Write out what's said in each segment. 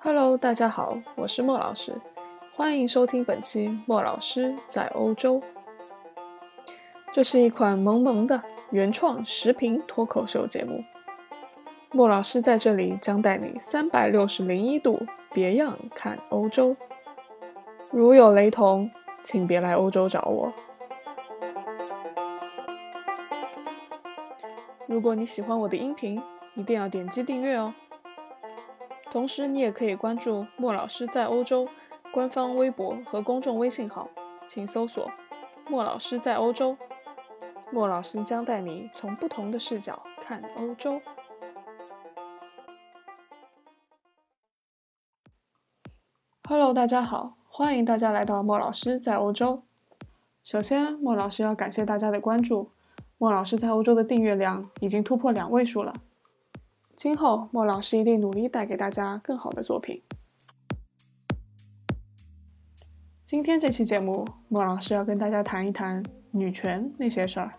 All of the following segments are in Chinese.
Hello，大家好，我是莫老师，欢迎收听本期莫老师在欧洲。这是一款萌萌的原创视频脱口秀节目。莫老师在这里将带你三百六十零一度别样看欧洲。如有雷同，请别来欧洲找我。如果你喜欢我的音频，一定要点击订阅哦。同时，你也可以关注莫老师在欧洲官方微博和公众微信号，请搜索“莫老师在欧洲”。莫老师将带你从不同的视角看欧洲。Hello，大家好，欢迎大家来到莫老师在欧洲。首先，莫老师要感谢大家的关注，莫老师在欧洲的订阅量已经突破两位数了。今后，莫老师一定努力带给大家更好的作品。今天这期节目，莫老师要跟大家谈一谈女权那些事儿。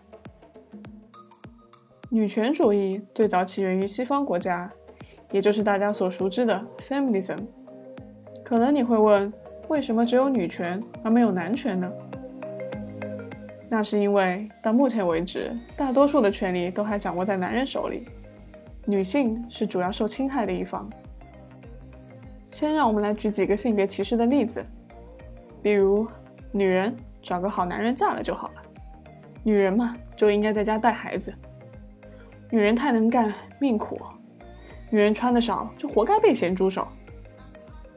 女权主义最早起源于西方国家，也就是大家所熟知的 feminism。可能你会问，为什么只有女权而没有男权呢？那是因为到目前为止，大多数的权利都还掌握在男人手里。女性是主要受侵害的一方。先让我们来举几个性别歧视的例子，比如，女人找个好男人嫁了就好了，女人嘛就应该在家带孩子，女人太能干命苦，女人穿的少就活该被咸猪手。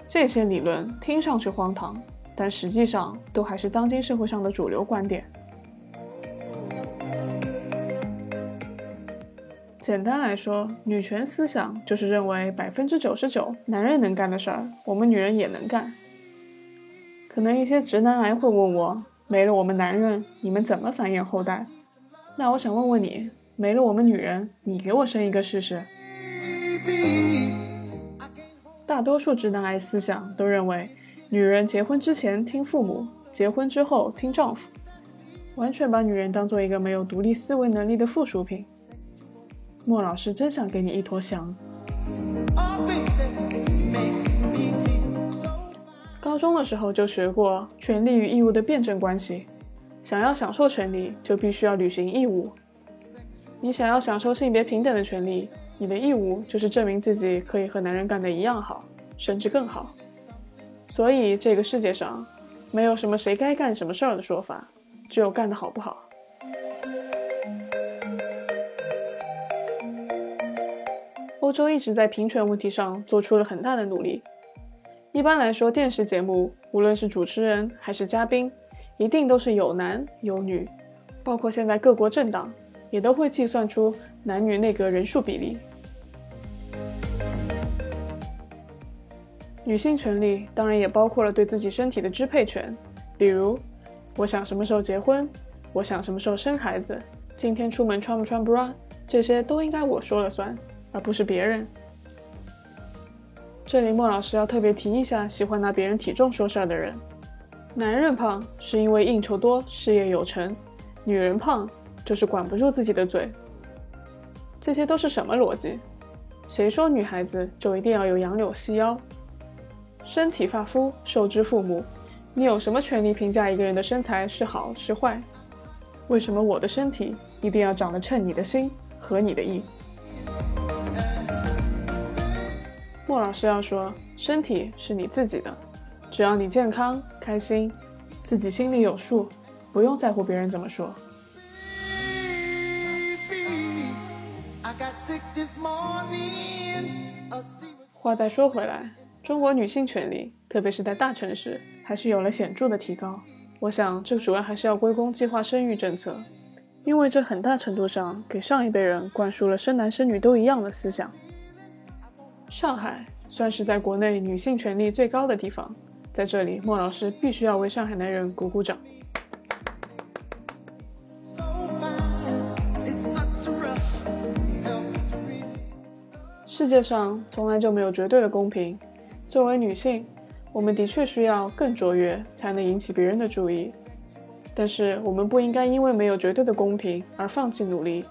这些理论听上去荒唐，但实际上都还是当今社会上的主流观点。简单来说，女权思想就是认为百分之九十九男人能干的事儿，我们女人也能干。可能一些直男癌会问我，没了我们男人，你们怎么繁衍后代？那我想问问你，没了我们女人，你给我生一个试试？大多数直男癌思想都认为，女人结婚之前听父母，结婚之后听丈夫，完全把女人当做一个没有独立思维能力的附属品。莫老师真想给你一坨翔。高中的时候就学过权利与义务的辩证关系，想要享受权利，就必须要履行义务。你想要享受性别平等的权利，你的义务就是证明自己可以和男人干得一样好，甚至更好。所以这个世界上没有什么谁该干什么事儿的说法，只有干得好不好。欧洲一直在平权问题上做出了很大的努力。一般来说，电视节目无论是主持人还是嘉宾，一定都是有男有女，包括现在各国政党也都会计算出男女内阁人数比例。女性权利当然也包括了对自己身体的支配权，比如我想什么时候结婚，我想什么时候生孩子，今天出门穿不穿 bra，这些都应该我说了算。而不是别人。这里莫老师要特别提一下，喜欢拿别人体重说事儿的人。男人胖是因为应酬多、事业有成，女人胖就是管不住自己的嘴。这些都是什么逻辑？谁说女孩子就一定要有杨柳细腰？身体发肤受之父母，你有什么权利评价一个人的身材是好是坏？为什么我的身体一定要长得称你的心、合你的意？莫老师要说，身体是你自己的，只要你健康开心，自己心里有数，不用在乎别人怎么说。话再说回来，中国女性权利，特别是在大城市，还是有了显著的提高。我想，这主要还是要归功计划生育政策，因为这很大程度上给上一辈人灌输了生男生女都一样的思想。上海算是在国内女性权利最高的地方，在这里，莫老师必须要为上海男人鼓鼓掌。世界上从来就没有绝对的公平，作为女性，我们的确需要更卓越，才能引起别人的注意。但是，我们不应该因为没有绝对的公平而放弃努力。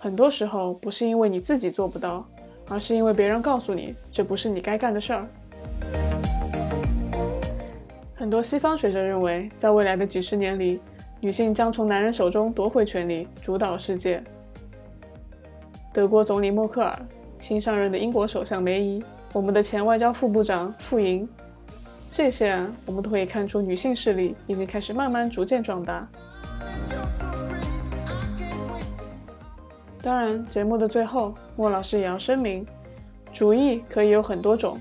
很多时候，不是因为你自己做不到。而是因为别人告诉你这不是你该干的事儿。很多西方学者认为，在未来的几十年里，女性将从男人手中夺回权力，主导世界。德国总理默克尔、新上任的英国首相梅姨、我们的前外交副部长傅莹，这些我们都可以看出，女性势力已经开始慢慢逐渐壮大，当然，节目的最后，莫老师也要声明，主义可以有很多种。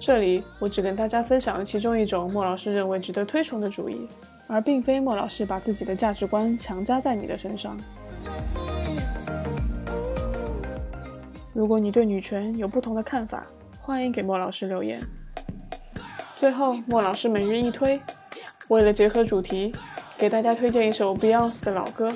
这里我只跟大家分享了其中一种莫老师认为值得推崇的主义，而并非莫老师把自己的价值观强加在你的身上。如果你对女权有不同的看法，欢迎给莫老师留言。最后，莫老师每日一推，为了结合主题，给大家推荐一首 Beyonce 的老歌。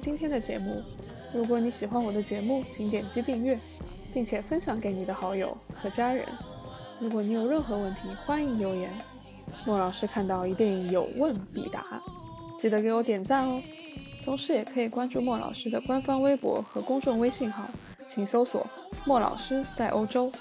今天的节目。如果你喜欢我的节目，请点击订阅，并且分享给你的好友和家人。如果你有任何问题，欢迎留言。莫老师看到一定有问必答，记得给我点赞哦。同时也可以关注莫老师的官方微博和公众微信号，请搜索“莫老师在欧洲”。